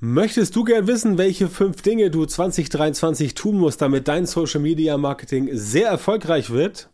Möchtest du gern wissen, welche fünf Dinge du 2023 tun musst, damit dein Social Media Marketing sehr erfolgreich wird?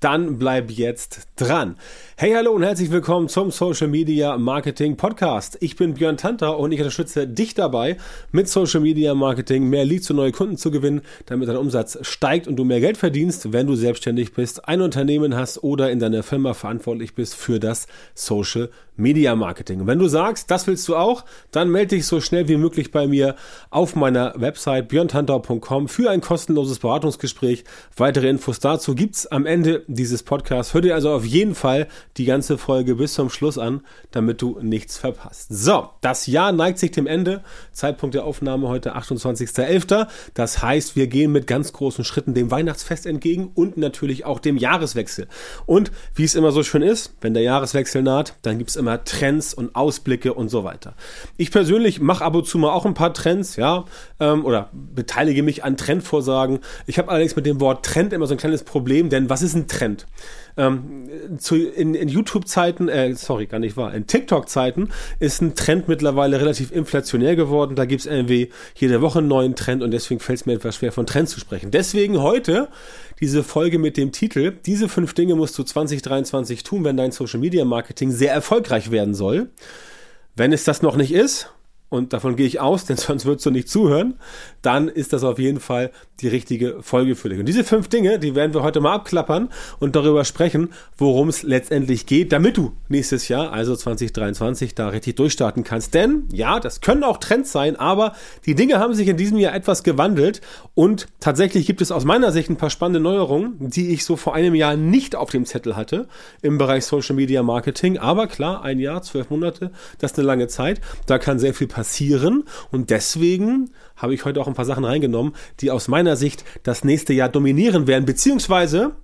Dann bleib jetzt dran. Hey, hallo und herzlich willkommen zum Social Media Marketing Podcast. Ich bin Björn Tanter und ich unterstütze dich dabei, mit Social Media Marketing mehr Leads und neue Kunden zu gewinnen, damit dein Umsatz steigt und du mehr Geld verdienst, wenn du selbstständig bist, ein Unternehmen hast oder in deiner Firma verantwortlich bist für das Social Media Marketing. Und wenn du sagst, das willst du auch, dann melde dich so schnell wie möglich bei mir auf meiner Website björntantau.com für ein kostenloses Beratungsgespräch. Weitere Infos dazu gibt's am Ende dieses Podcasts. Hör dir also auf jeden Fall die ganze Folge bis zum Schluss an, damit du nichts verpasst. So, das Jahr neigt sich dem Ende. Zeitpunkt der Aufnahme heute 28.11. Das heißt, wir gehen mit ganz großen Schritten dem Weihnachtsfest entgegen und natürlich auch dem Jahreswechsel. Und wie es immer so schön ist, wenn der Jahreswechsel naht, dann gibt's immer Trends und Ausblicke und so weiter. Ich persönlich mache ab und zu mal auch ein paar Trends, ja, ähm, oder beteilige mich an Trendvorsagen. Ich habe allerdings mit dem Wort Trend immer so ein kleines Problem, denn was ist ein Trend? Ähm, zu, in, in YouTube-Zeiten, äh, sorry, gar nicht wahr, in TikTok-Zeiten ist ein Trend mittlerweile relativ inflationär geworden. Da gibt's irgendwie jede Woche einen neuen Trend und deswegen fällt es mir etwas schwer, von Trend zu sprechen. Deswegen heute diese Folge mit dem Titel, diese fünf Dinge musst du 2023 tun, wenn dein Social Media Marketing sehr erfolgreich werden soll. Wenn es das noch nicht ist, und davon gehe ich aus, denn sonst würdest du nicht zuhören, dann ist das auf jeden Fall die richtige Folge für dich. Und diese fünf Dinge, die werden wir heute mal abklappern und darüber sprechen, worum es letztendlich geht, damit du nächstes Jahr, also 2023, da richtig durchstarten kannst. Denn ja, das können auch Trends sein, aber die Dinge haben sich in diesem Jahr etwas gewandelt und tatsächlich gibt es aus meiner Sicht ein paar spannende Neuerungen, die ich so vor einem Jahr nicht auf dem Zettel hatte im Bereich Social Media Marketing. Aber klar, ein Jahr, zwölf Monate, das ist eine lange Zeit. Da kann sehr viel passieren und deswegen habe ich heute auch ein paar Sachen reingenommen, die aus meiner Sicht das nächste Jahr dominieren werden, beziehungsweise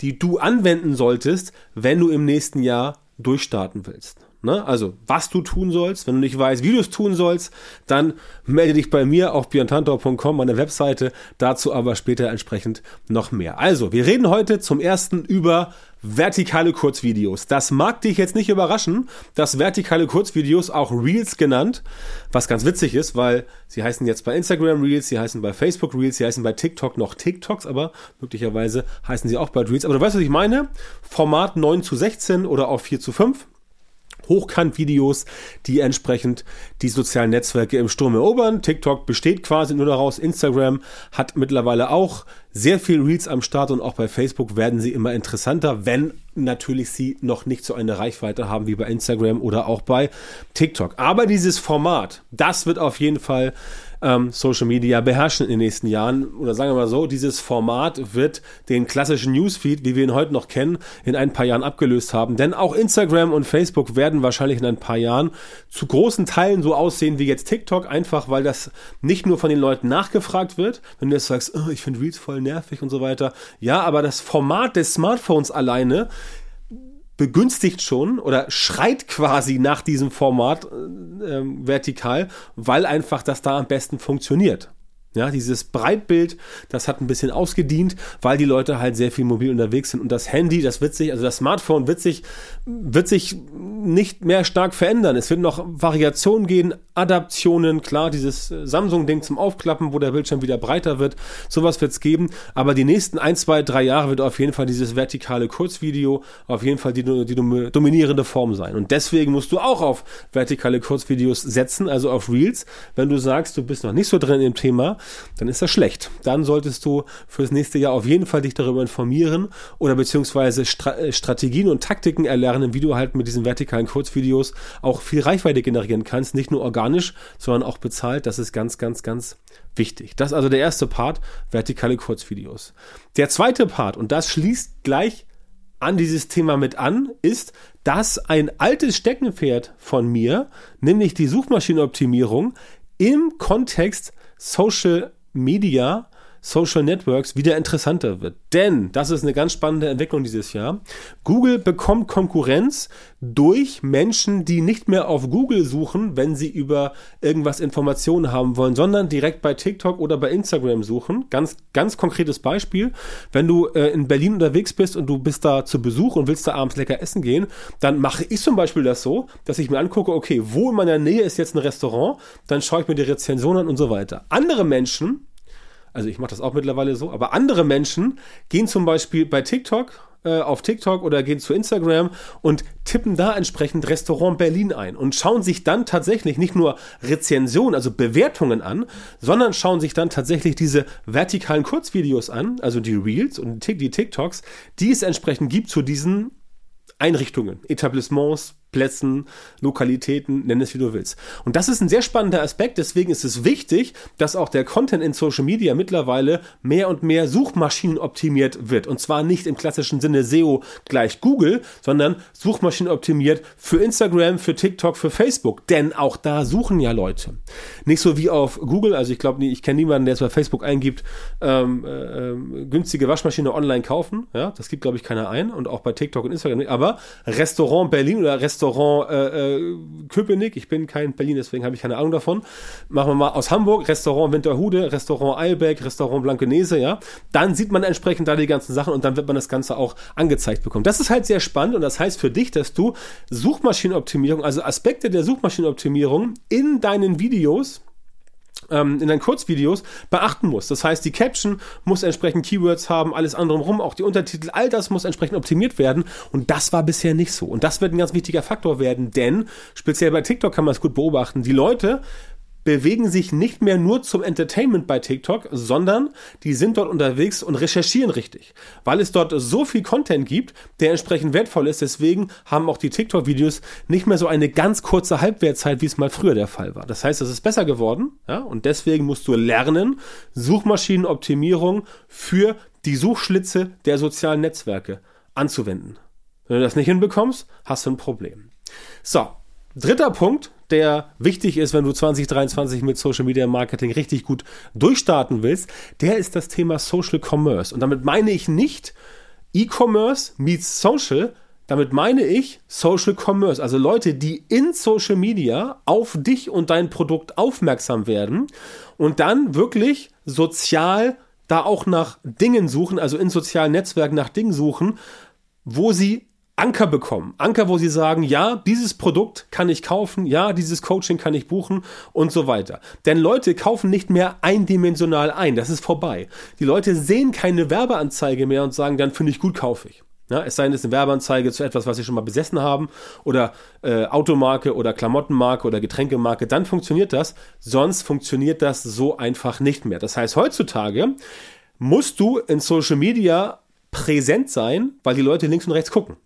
die du anwenden solltest, wenn du im nächsten Jahr durchstarten willst. Ne? Also, was du tun sollst, wenn du nicht weißt, wie du es tun sollst, dann melde dich bei mir auf björntantor.com, meine Webseite, dazu aber später entsprechend noch mehr. Also, wir reden heute zum ersten über vertikale Kurzvideos. Das mag dich jetzt nicht überraschen, dass vertikale Kurzvideos auch Reels genannt, was ganz witzig ist, weil sie heißen jetzt bei Instagram Reels, sie heißen bei Facebook Reels, sie heißen bei TikTok noch TikToks, aber möglicherweise heißen sie auch bei Reels. Aber du weißt, was ich meine? Format 9 zu 16 oder auch 4 zu 5. Hochkant-Videos, die entsprechend die sozialen Netzwerke im Sturm erobern. TikTok besteht quasi nur daraus. Instagram hat mittlerweile auch sehr viel Reels am Start und auch bei Facebook werden sie immer interessanter, wenn natürlich sie noch nicht so eine Reichweite haben wie bei Instagram oder auch bei TikTok. Aber dieses Format, das wird auf jeden Fall ähm, Social Media beherrschen in den nächsten Jahren. Oder sagen wir mal so, dieses Format wird den klassischen Newsfeed, wie wir ihn heute noch kennen, in ein paar Jahren abgelöst haben. Denn auch Instagram und Facebook werden wahrscheinlich in ein paar Jahren zu großen Teilen so aussehen wie jetzt TikTok, einfach weil das nicht nur von den Leuten nachgefragt wird. Wenn du jetzt sagst, oh, ich finde Reels voll nervig und so weiter. Ja, aber das Format des Smartphones alleine begünstigt schon oder schreit quasi nach diesem Format äh, ähm, vertikal, weil einfach das da am besten funktioniert. Ja, dieses Breitbild, das hat ein bisschen ausgedient, weil die Leute halt sehr viel mobil unterwegs sind und das Handy, das wird sich, also das Smartphone wird sich, wird sich nicht mehr stark verändern. Es wird noch Variationen gehen, Adaptionen, klar, dieses Samsung-Ding zum Aufklappen, wo der Bildschirm wieder breiter wird, sowas wird es geben, aber die nächsten ein, zwei, drei Jahre wird auf jeden Fall dieses vertikale Kurzvideo auf jeden Fall die, die dominierende Form sein. Und deswegen musst du auch auf vertikale Kurzvideos setzen, also auf Reels, wenn du sagst, du bist noch nicht so drin im Thema, dann ist das schlecht. Dann solltest du fürs nächste Jahr auf jeden Fall dich darüber informieren oder beziehungsweise Stra äh, Strategien und Taktiken erlernen, wie du halt mit diesen vertikalen Kurzvideos auch viel Reichweite generieren kannst. Nicht nur organisch, sondern auch bezahlt. Das ist ganz, ganz, ganz wichtig. Das ist also der erste Part, vertikale Kurzvideos. Der zweite Part, und das schließt gleich an dieses Thema mit an, ist, dass ein altes Steckenpferd von mir, nämlich die Suchmaschinenoptimierung, im Kontext Social Media Social Networks wieder interessanter wird. Denn, das ist eine ganz spannende Entwicklung dieses Jahr, Google bekommt Konkurrenz durch Menschen, die nicht mehr auf Google suchen, wenn sie über irgendwas Informationen haben wollen, sondern direkt bei TikTok oder bei Instagram suchen. Ganz, ganz konkretes Beispiel. Wenn du äh, in Berlin unterwegs bist und du bist da zu Besuch und willst da abends lecker essen gehen, dann mache ich zum Beispiel das so, dass ich mir angucke, okay, wo in meiner Nähe ist jetzt ein Restaurant, dann schaue ich mir die Rezension an und so weiter. Andere Menschen, also ich mache das auch mittlerweile so, aber andere Menschen gehen zum Beispiel bei TikTok äh, auf TikTok oder gehen zu Instagram und tippen da entsprechend Restaurant Berlin ein und schauen sich dann tatsächlich nicht nur Rezensionen, also Bewertungen an, sondern schauen sich dann tatsächlich diese vertikalen Kurzvideos an, also die Reels und die TikToks, die es entsprechend gibt zu diesen Einrichtungen, Etablissements, Plätzen, Lokalitäten, nenn es wie du willst. Und das ist ein sehr spannender Aspekt, deswegen ist es wichtig, dass auch der Content in Social Media mittlerweile mehr und mehr Suchmaschinen optimiert wird. Und zwar nicht im klassischen Sinne SEO gleich Google, sondern Suchmaschinen optimiert für Instagram, für TikTok, für Facebook. Denn auch da suchen ja Leute. Nicht so wie auf Google, also ich glaube, ich kenne niemanden, der es bei Facebook eingibt, ähm, äh, günstige Waschmaschine online kaufen. Ja, das gibt, glaube ich, keiner ein. Und auch bei TikTok und Instagram nicht. Aber Restaurant Berlin oder Restaurant Restaurant äh, äh, Köpenick. Ich bin kein Berlin, deswegen habe ich keine Ahnung davon. Machen wir mal aus Hamburg, Restaurant Winterhude, Restaurant Eilbeck, Restaurant Blankenese, ja. Dann sieht man entsprechend da die ganzen Sachen und dann wird man das Ganze auch angezeigt bekommen. Das ist halt sehr spannend und das heißt für dich, dass du Suchmaschinenoptimierung, also Aspekte der Suchmaschinenoptimierung in deinen Videos ähm, in deinen Kurzvideos beachten musst. Das heißt, die Caption muss entsprechend Keywords haben, alles andere rum, auch die Untertitel, all das muss entsprechend optimiert werden. Und das war bisher nicht so. Und das wird ein ganz wichtiger Faktor werden, denn speziell bei TikTok kann man es gut beobachten. Die Leute bewegen sich nicht mehr nur zum Entertainment bei TikTok, sondern die sind dort unterwegs und recherchieren richtig, weil es dort so viel Content gibt, der entsprechend wertvoll ist. Deswegen haben auch die TikTok-Videos nicht mehr so eine ganz kurze Halbwertzeit, wie es mal früher der Fall war. Das heißt, es ist besser geworden, ja, und deswegen musst du lernen, Suchmaschinenoptimierung für die Suchschlitze der sozialen Netzwerke anzuwenden. Wenn du das nicht hinbekommst, hast du ein Problem. So, dritter Punkt, der wichtig ist, wenn du 2023 mit Social Media Marketing richtig gut durchstarten willst, der ist das Thema Social Commerce. Und damit meine ich nicht E-Commerce meets Social, damit meine ich Social Commerce, also Leute, die in Social Media auf dich und dein Produkt aufmerksam werden und dann wirklich sozial da auch nach Dingen suchen, also in sozialen Netzwerken nach Dingen suchen, wo sie Anker bekommen. Anker, wo sie sagen, ja, dieses Produkt kann ich kaufen, ja, dieses Coaching kann ich buchen und so weiter. Denn Leute kaufen nicht mehr eindimensional ein, das ist vorbei. Die Leute sehen keine Werbeanzeige mehr und sagen, dann finde ich gut, kaufe ich. Ja, es sei denn, es ist eine Werbeanzeige zu etwas, was sie schon mal besessen haben oder äh, Automarke oder Klamottenmarke oder Getränkemarke, dann funktioniert das. Sonst funktioniert das so einfach nicht mehr. Das heißt, heutzutage musst du in Social Media präsent sein, weil die Leute links und rechts gucken.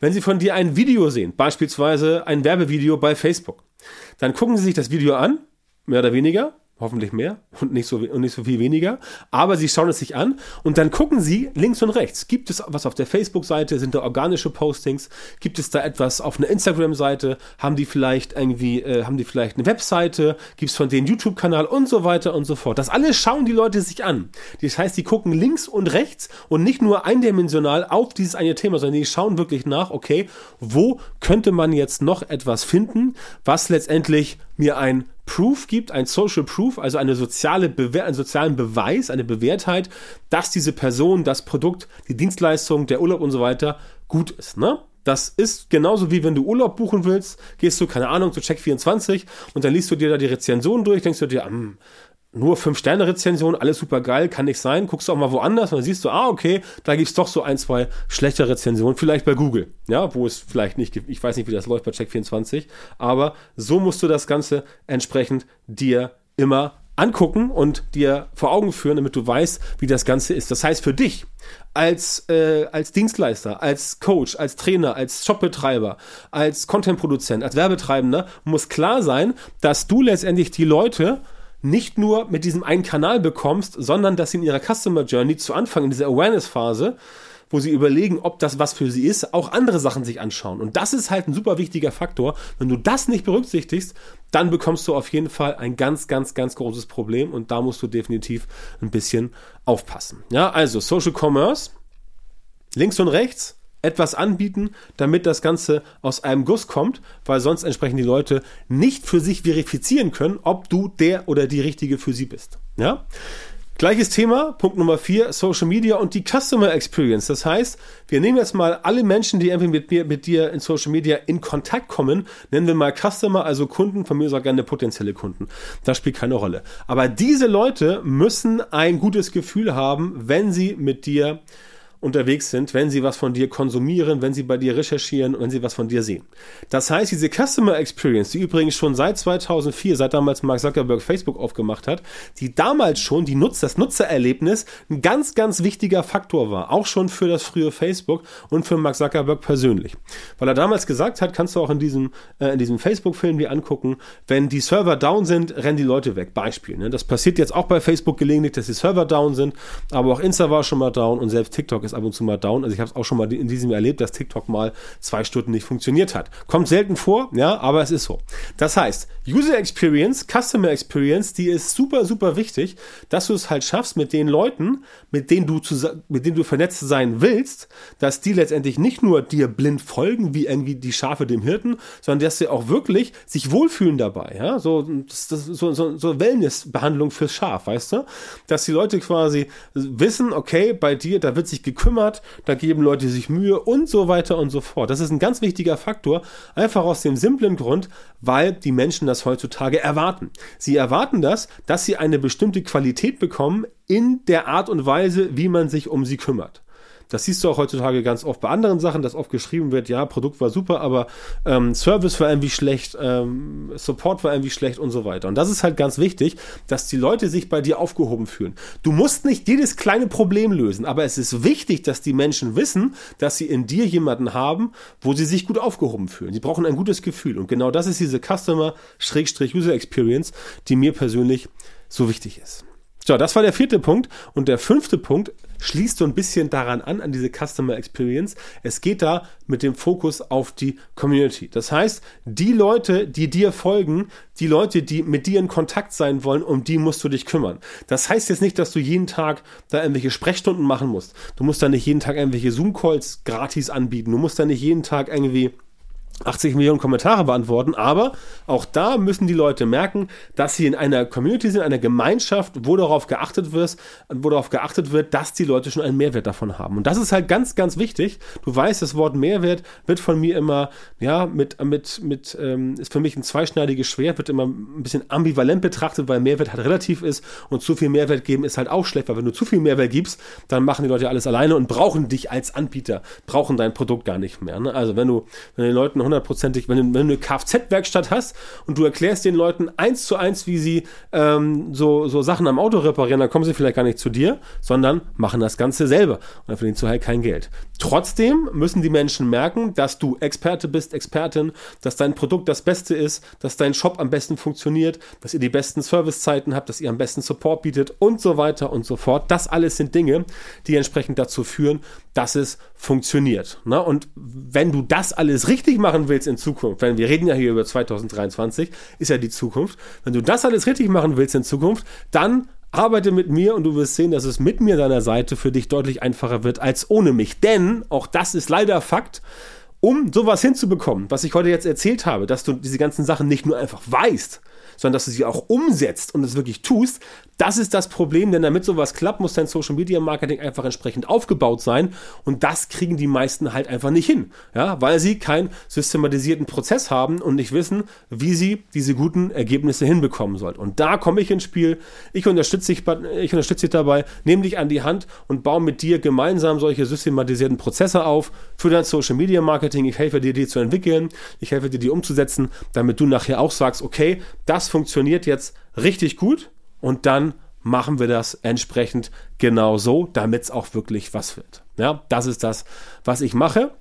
Wenn sie von dir ein Video sehen, beispielsweise ein Werbevideo bei Facebook, dann gucken sie sich das Video an, mehr oder weniger, hoffentlich mehr und nicht so, und nicht so viel weniger. Aber sie schauen es sich an und dann gucken sie links und rechts. Gibt es was auf der Facebook-Seite? Sind da organische Postings? Gibt es da etwas auf einer Instagram-Seite? Haben die vielleicht irgendwie, äh, haben die vielleicht eine Webseite? Gibt es von denen YouTube-Kanal und so weiter und so fort? Das alles schauen die Leute sich an. Das heißt, die gucken links und rechts und nicht nur eindimensional auf dieses eine Thema, sondern die schauen wirklich nach, okay, wo könnte man jetzt noch etwas finden, was letztendlich mir ein Proof gibt, ein Social Proof, also eine soziale Bewehr, einen sozialen Beweis, eine Bewährtheit, dass diese Person, das Produkt, die Dienstleistung, der Urlaub und so weiter gut ist. Ne? Das ist genauso wie wenn du Urlaub buchen willst, gehst du, keine Ahnung, zu Check24 und dann liest du dir da die Rezension durch, denkst du dir, hm, nur 5-Sterne-Rezension, alles super geil, kann nicht sein. Guckst du auch mal woanders und dann siehst du, ah, okay, da gibt's doch so ein, zwei schlechte Rezensionen, vielleicht bei Google, ja, wo es vielleicht nicht gibt. Ich weiß nicht, wie das läuft bei Check24, aber so musst du das Ganze entsprechend dir immer angucken und dir vor Augen führen, damit du weißt, wie das Ganze ist. Das heißt für dich als, äh, als Dienstleister, als Coach, als Trainer, als Shopbetreiber, als Contentproduzent, als Werbetreibender muss klar sein, dass du letztendlich die Leute nicht nur mit diesem einen Kanal bekommst, sondern dass sie in ihrer Customer Journey zu Anfang in dieser Awareness-Phase wo sie überlegen, ob das was für sie ist, auch andere Sachen sich anschauen. Und das ist halt ein super wichtiger Faktor. Wenn du das nicht berücksichtigst, dann bekommst du auf jeden Fall ein ganz, ganz, ganz großes Problem und da musst du definitiv ein bisschen aufpassen. Ja, also Social Commerce, links und rechts, etwas anbieten, damit das Ganze aus einem Guss kommt, weil sonst entsprechend die Leute nicht für sich verifizieren können, ob du der oder die Richtige für sie bist. Ja? Gleiches Thema, Punkt Nummer vier, Social Media und die Customer Experience. Das heißt, wir nehmen jetzt mal alle Menschen, die irgendwie mit mir, mit dir in Social Media in Kontakt kommen, nennen wir mal Customer, also Kunden, von mir sogar gerne potenzielle Kunden. Das spielt keine Rolle. Aber diese Leute müssen ein gutes Gefühl haben, wenn sie mit dir unterwegs sind, wenn sie was von dir konsumieren, wenn sie bei dir recherchieren, wenn sie was von dir sehen. Das heißt, diese Customer Experience, die übrigens schon seit 2004, seit damals Mark Zuckerberg Facebook aufgemacht hat, die damals schon die Nutz, das Nutzererlebnis ein ganz, ganz wichtiger Faktor war, auch schon für das frühe Facebook und für Mark Zuckerberg persönlich. Weil er damals gesagt hat, kannst du auch in diesem, äh, diesem Facebook-Film dir angucken, wenn die Server down sind, rennen die Leute weg. Beispiel. Ne? Das passiert jetzt auch bei Facebook gelegentlich, dass die Server down sind, aber auch Insta war schon mal down und selbst TikTok ist ist ab und zu mal down. Also ich habe es auch schon mal in diesem Jahr erlebt, dass TikTok mal zwei Stunden nicht funktioniert hat. Kommt selten vor, ja, aber es ist so. Das heißt, User Experience, Customer Experience, die ist super, super wichtig, dass du es halt schaffst, mit den Leuten, mit denen du mit denen du vernetzt sein willst, dass die letztendlich nicht nur dir blind folgen, wie irgendwie die Schafe dem Hirten, sondern dass sie auch wirklich sich wohlfühlen dabei, ja, so, das, das, so, so, so Wellnessbehandlung fürs Schaf, weißt du, dass die Leute quasi wissen, okay, bei dir, da wird sich gekümmert, kümmert, da geben Leute sich Mühe und so weiter und so fort. Das ist ein ganz wichtiger Faktor, einfach aus dem simplen Grund, weil die Menschen das heutzutage erwarten. Sie erwarten das, dass sie eine bestimmte Qualität bekommen in der Art und Weise, wie man sich um sie kümmert. Das siehst du auch heutzutage ganz oft bei anderen Sachen, dass oft geschrieben wird, ja, Produkt war super, aber ähm, Service war irgendwie schlecht, ähm, Support war irgendwie schlecht und so weiter. Und das ist halt ganz wichtig, dass die Leute sich bei dir aufgehoben fühlen. Du musst nicht jedes kleine Problem lösen, aber es ist wichtig, dass die Menschen wissen, dass sie in dir jemanden haben, wo sie sich gut aufgehoben fühlen. Sie brauchen ein gutes Gefühl. Und genau das ist diese Customer-User Experience, die mir persönlich so wichtig ist. So, das war der vierte Punkt. Und der fünfte Punkt schließt so ein bisschen daran an, an diese Customer Experience. Es geht da mit dem Fokus auf die Community. Das heißt, die Leute, die dir folgen, die Leute, die mit dir in Kontakt sein wollen, um die musst du dich kümmern. Das heißt jetzt nicht, dass du jeden Tag da irgendwelche Sprechstunden machen musst. Du musst da nicht jeden Tag irgendwelche Zoom-Calls gratis anbieten. Du musst da nicht jeden Tag irgendwie 80 Millionen Kommentare beantworten, aber auch da müssen die Leute merken, dass sie in einer Community sind, einer Gemeinschaft, wo darauf geachtet wird, wo darauf geachtet wird, dass die Leute schon einen Mehrwert davon haben. Und das ist halt ganz, ganz wichtig. Du weißt, das Wort Mehrwert wird von mir immer, ja, mit, mit, mit, ähm, ist für mich ein zweischneidiges Schwert, wird immer ein bisschen ambivalent betrachtet, weil Mehrwert halt relativ ist und zu viel Mehrwert geben ist halt auch schlecht, weil wenn du zu viel Mehrwert gibst, dann machen die Leute alles alleine und brauchen dich als Anbieter, brauchen dein Produkt gar nicht mehr. Ne? Also wenn du, wenn den Leuten hundertprozentig, wenn, du, wenn du eine Kfz-Werkstatt hast und du erklärst den Leuten eins zu eins, wie sie ähm, so, so Sachen am Auto reparieren, dann kommen sie vielleicht gar nicht zu dir, sondern machen das Ganze selber. Und dann verdienst du halt kein Geld. Trotzdem müssen die Menschen merken, dass du Experte bist, Expertin, dass dein Produkt das Beste ist, dass dein Shop am besten funktioniert, dass ihr die besten Servicezeiten habt, dass ihr am besten Support bietet und so weiter und so fort. Das alles sind Dinge, die entsprechend dazu führen, dass es funktioniert. Ne? Und wenn du das alles richtig machen willst in Zukunft, wenn wir reden ja hier über 2023, ist ja die Zukunft, wenn du das alles richtig machen willst in Zukunft, dann arbeite mit mir und du wirst sehen, dass es mit mir deiner Seite für dich deutlich einfacher wird als ohne mich. Denn, auch das ist leider Fakt, um sowas hinzubekommen, was ich heute jetzt erzählt habe, dass du diese ganzen Sachen nicht nur einfach weißt, sondern dass du sie auch umsetzt und es wirklich tust, das ist das Problem, denn damit sowas klappt, muss dein Social Media Marketing einfach entsprechend aufgebaut sein und das kriegen die meisten halt einfach nicht hin, ja, weil sie keinen systematisierten Prozess haben und nicht wissen, wie sie diese guten Ergebnisse hinbekommen sollen. Und da komme ich ins Spiel. Ich unterstütze dich, ich unterstütze dich dabei, nehme dich an die Hand und baue mit dir gemeinsam solche systematisierten Prozesse auf für dein Social Media Marketing. Ich helfe dir, die zu entwickeln. Ich helfe dir, die umzusetzen, damit du nachher auch sagst, okay, das funktioniert jetzt richtig gut und dann machen wir das entsprechend genau so, damit es auch wirklich was wird. Ja, das ist das, was ich mache.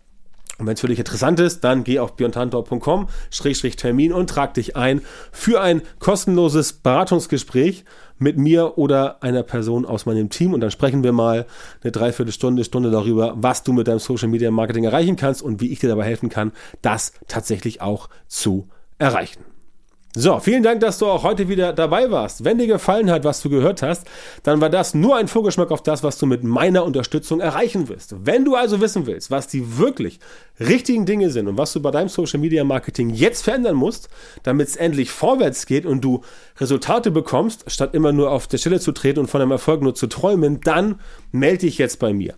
Und wenn es für dich interessant ist, dann geh auf björntantor.com-termin und trag dich ein für ein kostenloses Beratungsgespräch mit mir oder einer Person aus meinem Team. Und dann sprechen wir mal eine Dreiviertelstunde, Stunde darüber, was du mit deinem Social Media Marketing erreichen kannst und wie ich dir dabei helfen kann, das tatsächlich auch zu erreichen. So, vielen Dank, dass du auch heute wieder dabei warst. Wenn dir gefallen hat, was du gehört hast, dann war das nur ein Vorgeschmack auf das, was du mit meiner Unterstützung erreichen wirst. Wenn du also wissen willst, was die wirklich richtigen Dinge sind und was du bei deinem Social Media Marketing jetzt verändern musst, damit es endlich vorwärts geht und du Resultate bekommst, statt immer nur auf der Stelle zu treten und von einem Erfolg nur zu träumen, dann melde dich jetzt bei mir.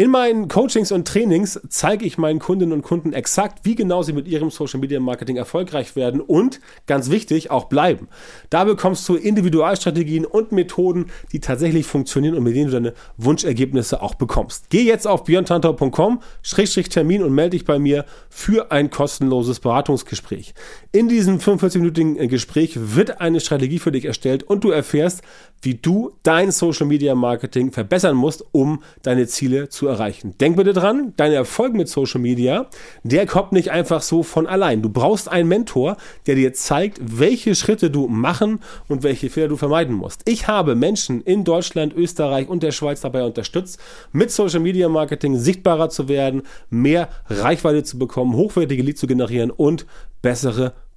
In meinen Coachings und Trainings zeige ich meinen Kundinnen und Kunden exakt, wie genau sie mit ihrem Social Media Marketing erfolgreich werden und, ganz wichtig, auch bleiben. Da bekommst du Individualstrategien und Methoden, die tatsächlich funktionieren und mit denen du deine Wunschergebnisse auch bekommst. Geh jetzt auf björntantau.com-termin und melde dich bei mir für ein kostenloses Beratungsgespräch. In diesem 45-minütigen Gespräch wird eine Strategie für dich erstellt und du erfährst, wie du dein Social Media Marketing verbessern musst, um deine Ziele zu erreichen. Denk bitte dran, dein Erfolg mit Social Media, der kommt nicht einfach so von allein. Du brauchst einen Mentor, der dir zeigt, welche Schritte du machen und welche Fehler du vermeiden musst. Ich habe Menschen in Deutschland, Österreich und der Schweiz dabei unterstützt, mit Social Media Marketing sichtbarer zu werden, mehr Reichweite zu bekommen, hochwertige Leads zu generieren und bessere